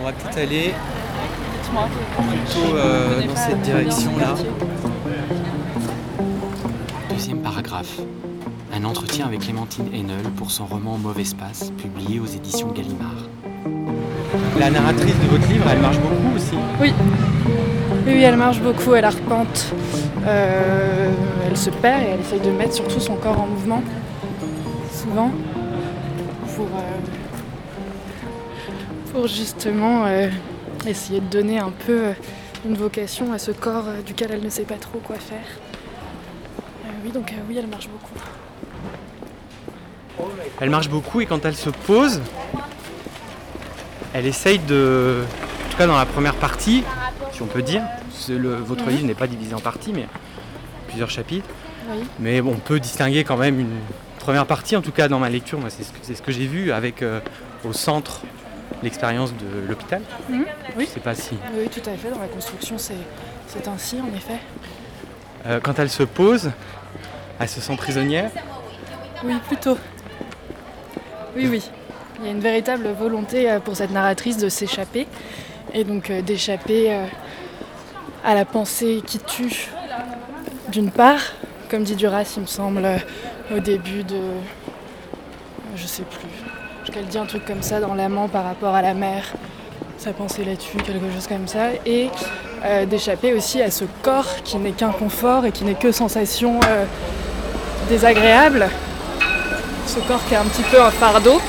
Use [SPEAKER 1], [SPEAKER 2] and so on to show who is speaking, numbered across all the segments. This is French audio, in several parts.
[SPEAKER 1] On va peut-être aller plutôt euh, dans cette direction-là.
[SPEAKER 2] Deuxième paragraphe. Un entretien avec Clémentine Haenel pour son roman Mauvais Espace, publié aux éditions Gallimard.
[SPEAKER 1] La narratrice de votre livre, elle marche beaucoup aussi
[SPEAKER 3] Oui. Oui, elle marche beaucoup, elle arpente, euh, elle se perd et elle essaye de mettre surtout son corps en mouvement, souvent, pour, euh, pour justement euh, essayer de donner un peu une vocation à ce corps duquel elle ne sait pas trop quoi faire. oui, donc oui, elle marche beaucoup.
[SPEAKER 1] Elle marche beaucoup et quand elle se pose, elle essaye de, en tout cas dans la première partie, si on peut dire, votre mhm. livre n'est pas divisé en parties, mais plusieurs chapitres. Mais on peut distinguer quand même une première partie, en tout cas dans ma lecture, moi c'est ce que, j'ai vu avec euh, au centre l'expérience de l'hôpital.
[SPEAKER 3] Oui.
[SPEAKER 1] Je sais pas si.
[SPEAKER 3] Oui, tout à fait. Dans la construction, c'est ainsi en effet.
[SPEAKER 1] Euh, quand elle se pose, elle se sent prisonnière.
[SPEAKER 3] Oui, plutôt. Oui, oui. Il y a une véritable volonté euh, pour cette narratrice de s'échapper et donc euh, d'échapper à la pensée qui tue d'une part, comme dit Duras, il me semble, au début de. Je sais plus. Qu'elle dit un truc comme ça dans l'amant par rapport à la mère, sa pensée là-dessus, quelque chose comme ça, et d'échapper aussi à ce corps qui n'est qu'un confort et qui n'est que sensation désagréable ce corps qui est un petit peu un fardeau.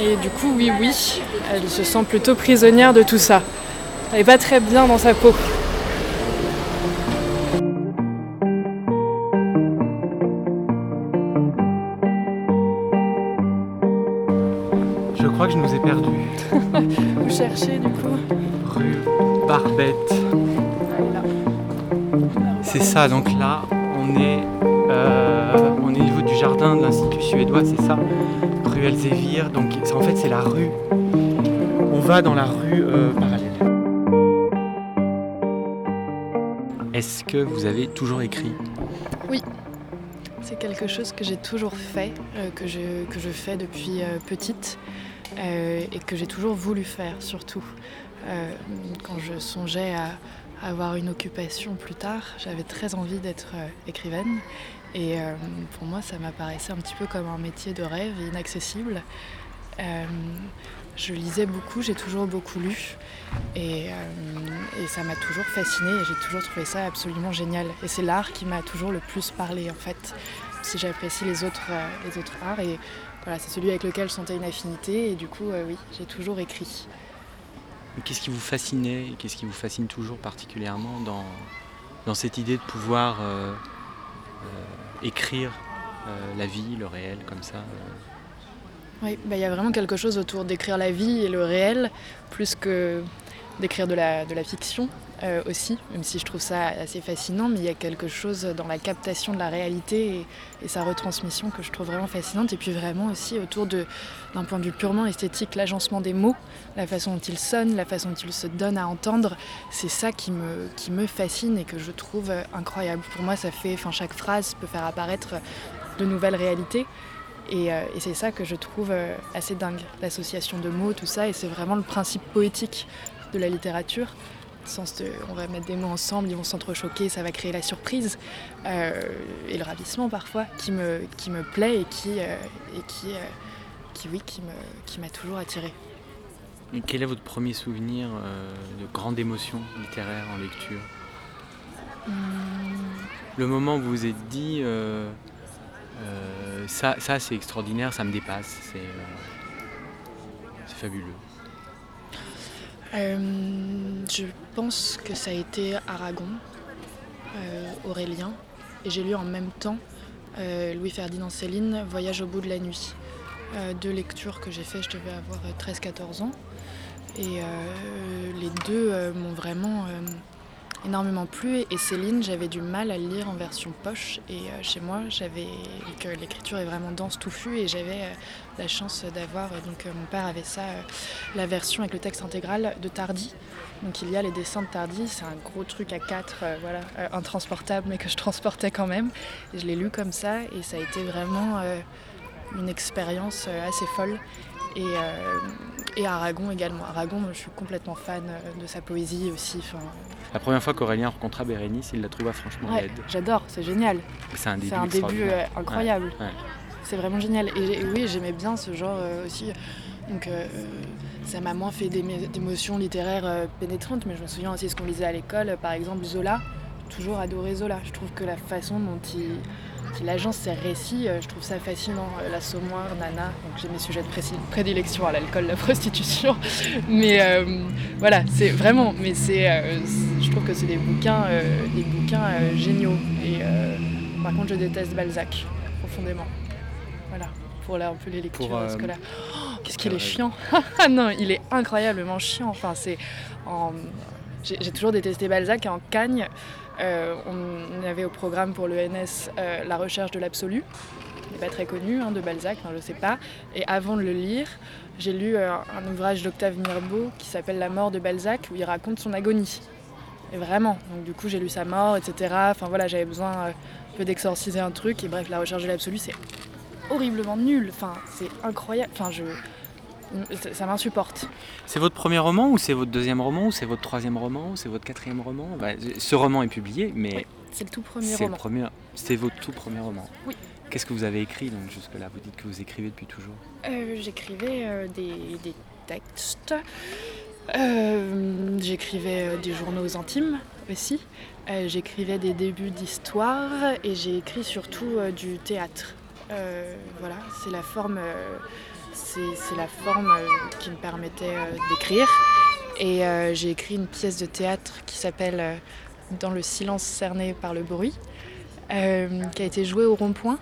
[SPEAKER 3] Et du coup, oui, oui, elle se sent plutôt prisonnière de tout ça. Elle n'est pas très bien dans sa peau.
[SPEAKER 1] Crois que je nous ai perdus.
[SPEAKER 3] Vous cherchez du coup
[SPEAKER 1] Rue Barbette. C'est ça, donc là, on est euh, on est au niveau du jardin de l'Institut suédois, c'est ça, rue Elzévir. Donc en fait c'est la rue. On va dans la rue euh, parallèle. Est-ce que vous avez toujours écrit?
[SPEAKER 3] Oui. C'est quelque chose que j'ai toujours fait, euh, que, je, que je fais depuis petite et que j'ai toujours voulu faire surtout. quand je songeais à, avoir une occupation plus tard, j'avais très envie d'être écrivaine et euh, pour moi, ça m'apparaissait un petit peu comme un métier de rêve inaccessible. Euh, je lisais beaucoup, j'ai toujours beaucoup lu et, euh, ça m'a toujours fascinée et j'ai toujours trouvé ça absolument génial. Et c'est l'art qui m'a toujours le plus parlé en fait, si j'apprécie les autres, les autres arts. Voilà, c'est celui avec lequel je sentais une affinité et du coup, oui, j'ai toujours écrit.
[SPEAKER 1] Qu'est-ce qui vous fascinait et qu'est-ce qui vous fascine toujours particulièrement dans, dans cette idée de pouvoir écrire euh, la vie, le réel, comme ça euh?
[SPEAKER 3] Oui, bah, il y a vraiment quelque chose autour d'écrire la vie et le réel, plus que d'écrire de la, de la fiction euh, aussi, même si je trouve ça assez fascinant, mais il y a quelque chose dans la captation de la réalité et, sa retransmission que je trouve vraiment fascinante, et puis vraiment aussi autour d'un point de vue purement esthétique, l'agencement des mots, la façon dont ils sonnent, la façon dont ils se donnent à entendre, c'est ça qui me, fascine et que je trouve incroyable. Pour moi, ça fait, enfin, chaque phrase peut faire apparaître de nouvelles réalités. Et, euh, et c'est ça que je trouve assez dingue, l'association de mots, tout ça, et c'est vraiment le principe poétique de la littérature. Sens de, on va mettre des mots ensemble, ils vont s'entrechoquer, ça va créer la surprise euh, et le ravissement parfois qui me, qui me plaît et qui, euh, et qui, euh, qui, oui, qui, me, qui m'a toujours attiré.
[SPEAKER 1] quel est votre premier souvenir de grande émotion littéraire en lecture? Hmm. Le moment où vous vous êtes dit ça, ça c'est extraordinaire, ça me dépasse, c'est, c'est fabuleux.
[SPEAKER 3] Euh, je pense que ça a été Aragon, euh, Aurélien, et j'ai lu en même temps euh, Louis-Ferdinand Céline, Voyage au bout de la nuit. deux lectures que j'ai fait, je devais avoir 13-14 ans. Et les deux m'ont vraiment énormément plu. Et Céline, j'avais du mal à le lire en version poche. Et euh, chez moi, j'avais l'écriture est vraiment dense, touffue. Et j'avais euh, la chance d'avoir, euh, donc mon père avait ça, la version avec le texte intégral de Tardy. Donc il y a les dessins de Tardy, c'est un gros truc à quatre, voilà, intransportable, mais que je transportais quand même. Et je l'ai lu comme ça, et ça a été vraiment une expérience assez folle. Et, et Aragon également. Aragon, je suis complètement fan de sa poésie aussi.
[SPEAKER 1] La première fois qu'Aurélien rencontra Bérénice, il la trouva franchement
[SPEAKER 3] ouais, J'adore, c'est génial.
[SPEAKER 1] C'est un début,
[SPEAKER 3] un début incroyable. C'est vraiment génial. Et, oui, j'aimais bien ce genre aussi. Donc ça m'a moins fait d'émotions littéraires pénétrantes, mais je me souviens aussi de ce qu'on lisait à l'école, par exemple Zola toujours adoré Zola. Je trouve que la façon dont il, agence ses récits, euh, je trouve ça fascinant. Euh, la L'assommoir, Nana, donc j'ai mes sujets de prédilection à l'alcool, la prostitution. Mais euh, voilà, c'est vraiment, mais c'est, je trouve que c'est des bouquins, des bouquins géniaux. Et par contre, je déteste Balzac profondément. Voilà, pour là, un peu les lectures scolaires. Oh, qu'est-ce qu'il est chiant Ah non, il est incroyablement chiant. Enfin, c'est J'ai toujours détesté Balzac en Cagne. Euh, on avait au programme pour l'ENS euh, La recherche de l'absolu, qui n'est pas très connu, hein, de Balzac, je ne sais pas. Et avant de le lire, j'ai lu euh, un ouvrage d'Octave Mirbeau qui s'appelle La mort de Balzac, où il raconte son agonie. Et vraiment, donc du coup j'ai lu sa mort, etc. Enfin voilà, j'avais besoin un peu d'exorciser un truc. Et bref, La recherche de l'absolu, c'est horriblement nul. Enfin, c'est incroyable. Enfin, je ça, m'insupporte.
[SPEAKER 1] C'est votre premier roman ou c'est votre deuxième roman ou c'est votre troisième roman ou c'est votre quatrième roman? Bah, Ce roman est publié, mais
[SPEAKER 3] c'est le tout premier roman.
[SPEAKER 1] Premier... C'est votre tout premier roman.
[SPEAKER 3] Oui.
[SPEAKER 1] Qu'est-ce que vous avez écrit donc jusque-là? Vous dites que vous écrivez depuis toujours.
[SPEAKER 3] Euh, j'écrivais euh, des, textes. Euh, j'écrivais des journaux intimes aussi. j'écrivais des débuts d'histoire et j'ai écrit surtout du théâtre. voilà, c'est la forme c'est la forme euh, qui me permettait euh, d'écrire. Et euh, j'ai écrit une pièce de théâtre qui s'appelle Dans le silence cerné par le bruit, qui a été jouée au rond-point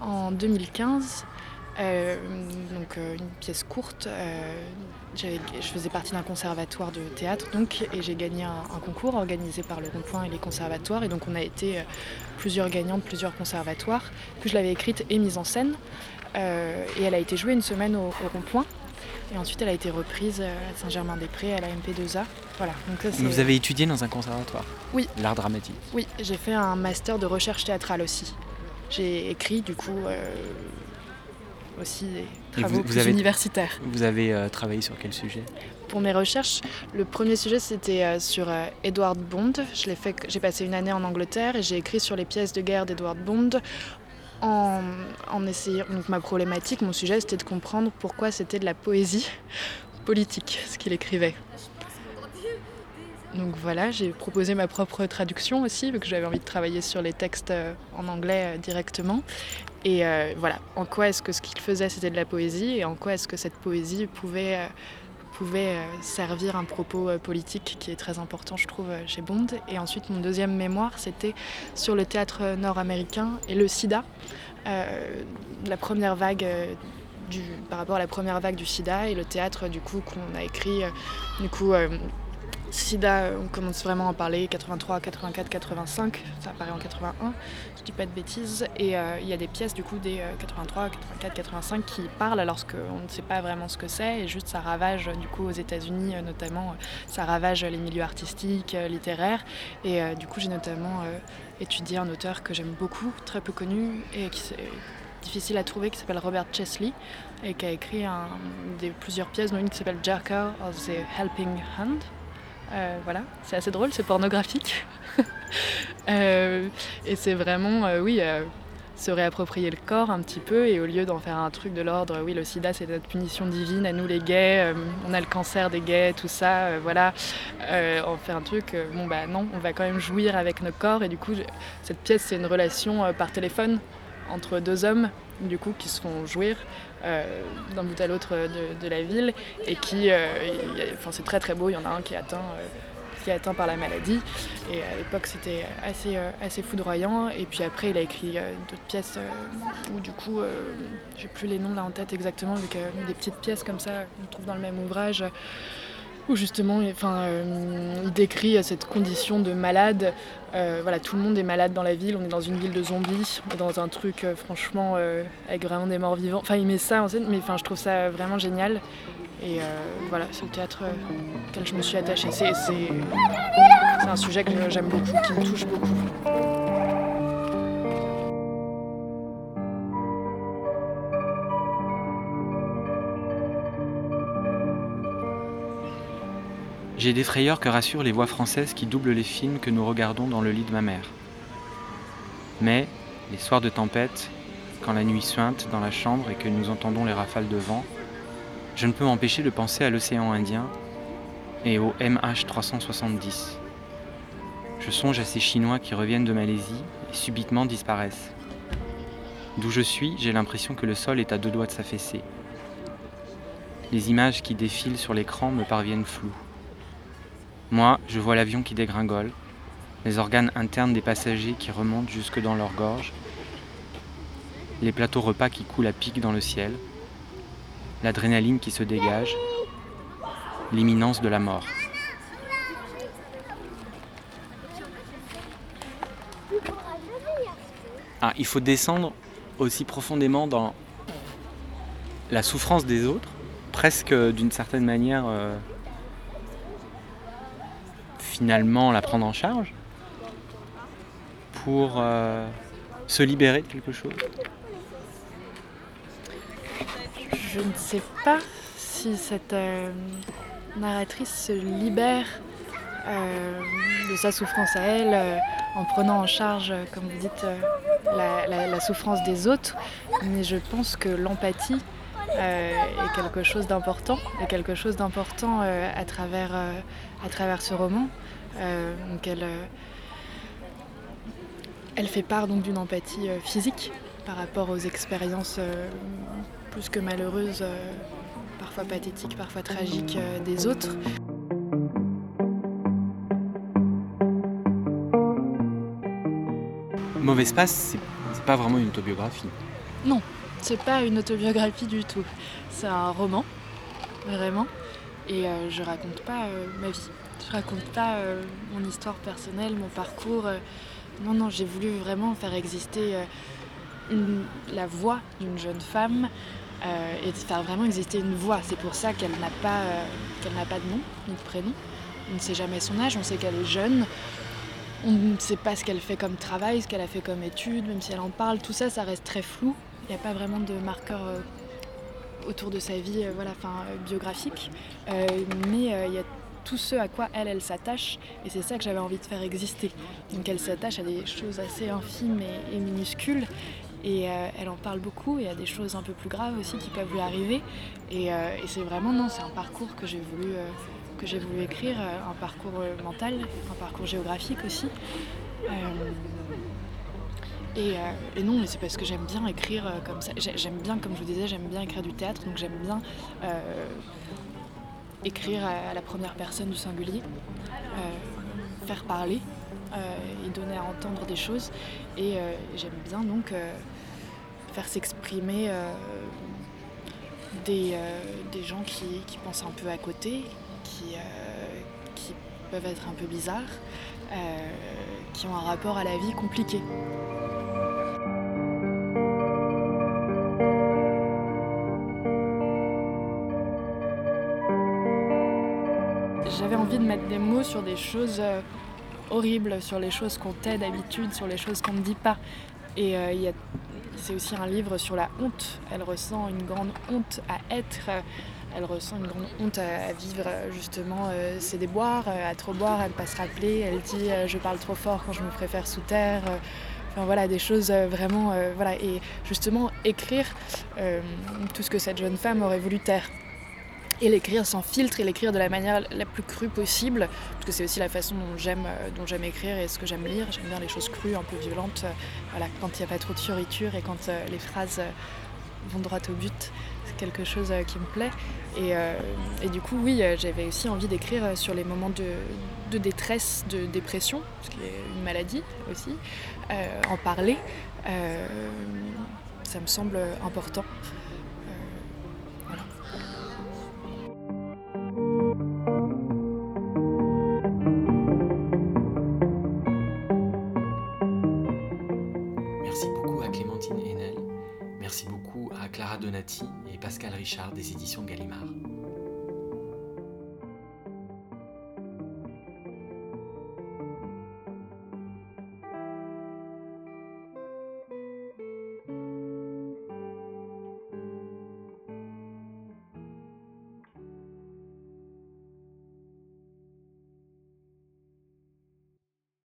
[SPEAKER 3] en 2015. donc une pièce courte. Je faisais partie d'un conservatoire de théâtre donc, et j'ai gagné un, un, concours organisé par le Rond-Point et les conservatoires. Et donc on a été plusieurs gagnants de plusieurs conservatoires. Puis je l'avais écrite et mise en scène. Euh, et elle a été jouée une semaine au, rond-point. Et ensuite, elle a été reprise euh, à Saint-Germain-des-Prés, à la MP2A. Voilà.
[SPEAKER 1] Donc Vous avez étudié dans un conservatoire
[SPEAKER 3] Oui.
[SPEAKER 1] L'art dramatique
[SPEAKER 3] Oui, j'ai fait un master de recherche théâtrale aussi. J'ai écrit, du coup, euh, aussi des travaux vous, universitaires.
[SPEAKER 1] Vous avez travaillé sur quel sujet?
[SPEAKER 3] Pour mes recherches, le premier sujet, c'était sur Edward Bond. J'ai passé une année en Angleterre et j'ai écrit sur les pièces de guerre d'Edward Bond en, essayant. Donc ma problématique, mon sujet, c'était de comprendre pourquoi c'était de la poésie politique, ce qu'il écrivait. Donc voilà, j'ai proposé ma propre traduction aussi, vu que j'avais envie de travailler sur les textes euh, en anglais euh, directement. Et euh, voilà, en quoi est-ce que ce qu'il faisait c'était de la poésie et en quoi est-ce que cette poésie pouvait pouvait servir un propos politique qui est très important, je trouve, chez Bond. Et ensuite, mon deuxième mémoire, c'était sur le théâtre nord-américain et le sida. la première vague du, par rapport à la première vague du sida et le théâtre du coup qu'on a écrit du coup Sida, on commence vraiment à en parler 83, 84, 85, ça apparaît en 81, je dis pas de bêtises. Et euh, il y a des pièces du coup des 83, 84, 85 qui parlent alors qu'on ne sait pas vraiment ce que c'est et juste ça ravage du coup aux États-Unis euh, notamment, euh, ça ravage les milieux artistiques, littéraires. Et du coup j'ai notamment étudié un auteur que j'aime beaucoup, très peu connu et qui est difficile à trouver qui s'appelle Robert Chesley et qui a écrit plusieurs pièces, dont une qui s'appelle Jerker of the Helping Hand euh, voilà, c'est assez drôle, c'est pornographique. Euh, et c'est vraiment, euh, oui, se réapproprier le corps un petit peu et au lieu d'en faire un truc de l'ordre, oui, le sida c'est notre punition divine à nous les gays, on a le cancer des gays, tout ça, voilà, on fait un truc, bon bah non, on va quand même jouir avec nos corps et du coup, cette pièce c'est une relation par téléphone entre deux hommes, du coup, qui se font jouir euh, d'un bout à l'autre de, la ville. Et qui, euh, enfin c'est très très beau, il y en a un qui est atteint, euh, qui est atteint par la maladie. Et à l'époque c'était assez, assez foudroyant. Et puis après il a écrit d'autres pièces où du coup, j'ai plus les noms là en tête exactement, vu des petites pièces comme ça on trouve dans le même ouvrage où justement enfin, il décrit cette condition de malade euh, voilà, tout le monde est malade dans la ville, on est dans une ville de zombies, dans un truc euh, franchement euh, avec vraiment des morts vivants. Enfin, il met ça en scène, mais enfin, je trouve ça vraiment génial. Et voilà, c'est le théâtre auquel je me suis attachée. C'est un sujet que j'aime beaucoup, qui me touche beaucoup.
[SPEAKER 1] J'ai des frayeurs que rassurent les voix françaises qui doublent les films que nous regardons dans le lit de ma mère. Mais, les soirs de tempête, quand la nuit suinte dans la chambre et que nous entendons les rafales de vent, je ne peux m'empêcher de penser à l'océan Indien et au MH370. Je songe à ces Chinois qui reviennent de Malaisie et subitement disparaissent. D'où je suis, j'ai l'impression que le sol est à deux doigts de s'affaisser. Les images qui défilent sur l'écran me parviennent floues. Moi, je vois l'avion qui dégringole, les organes internes des passagers qui remontent jusque dans leur gorge, les plateaux repas qui coulent à pic dans le ciel, l'adrénaline qui se dégage, l'imminence de la mort. Ah, il faut descendre aussi profondément dans la souffrance des autres, presque d'une certaine manière euh, finalement la prendre en charge pour euh, se libérer de quelque chose?
[SPEAKER 3] Je ne sais pas si cette euh, narratrice se libère euh, de sa souffrance à elle en prenant en charge, comme vous dites, la, souffrance des autres. Mais je pense que l'empathie est quelque chose d'important, est quelque chose d'important euh, à, travers, euh, à travers ce roman. Euh, donc elle, euh, elle fait part donc d'une empathie euh, physique par rapport aux expériences euh, plus que malheureuses, euh, parfois pathétiques, parfois tragiques euh, des autres.
[SPEAKER 1] Mauvais Espace, c'est pas vraiment une autobiographie.
[SPEAKER 3] C'est pas une autobiographie du tout. C'est un roman, vraiment. Et euh, je raconte pas euh, ma vie. Je raconte pas euh, mon histoire personnelle, mon parcours. Non, non, j'ai voulu vraiment faire exister la voix d'une jeune femme et faire vraiment exister une voix. C'est pour ça qu'elle n'a pas, qu'elle n'a pas de nom ni de prénom. On ne sait jamais son âge, on sait qu'elle est jeune. On ne sait pas ce qu'elle fait comme travail, ce qu'elle a fait comme études, même si elle en parle. Tout ça, ça reste très flou. Il n'y a pas vraiment de marqueur euh, autour de sa vie euh, voilà, euh, biographique. Mais il y a tout ce à quoi elle, s'attache. Et c'est ça que j'avais envie de faire exister. Donc elle s'attache à des choses assez infimes et, et minuscules. Et elle en parle beaucoup. Y a des choses un peu plus graves aussi qui peuvent lui arriver. Et, et c'est vraiment, non, c'est un parcours que j'ai voulu, que j'ai voulu écrire, un parcours mental, un parcours géographique aussi. Euh, et, non, mais c'est parce que j'aime bien écrire euh, comme ça. J'ai- J'aime bien, comme je vous disais, j'aime bien écrire du théâtre, donc j'aime bien euh, écrire à, la première personne du singulier, faire parler et donner à entendre des choses. Et j'aime bien donc faire s'exprimer des, gens qui, qui pensent un peu à côté, qui peuvent être un peu bizarres, euh, qui ont un rapport à la vie compliqué. J'avais envie de mettre des mots sur des choses euh, horribles, sur les choses qu'on tait d'habitude, sur les choses qu'on ne dit pas. Et euh, c'est aussi un livre sur la honte. Elle ressent une grande honte à être. Elle ressent une grande honte à, vivre justement euh, ses déboires, euh, à trop boire, à ne pas se rappeler. Elle dit euh, je parle trop fort quand je me préfère sous terre. Enfin voilà, des choses vraiment. voilà. Et justement, écrire tout ce que cette jeune femme aurait voulu taire et l'écrire sans filtre et l'écrire de la manière la plus crue possible parce que c'est aussi la façon dont j'aime j'aime écrire et ce que j'aime lire j'aime bien les choses crues un peu violentes quand il n'y a pas trop de fioriture et quand les phrases vont droit au but c'est quelque chose euh, qui me plaît et, euh, du coup oui euh, j'avais aussi envie d'écrire sur les moments de, de détresse de dépression ce qui est une maladie aussi en parler ça me semble important.
[SPEAKER 1] Merci beaucoup à Clémentine Haenel. Merci beaucoup à Clara Donati et Pascal Richard des éditions Gallimard.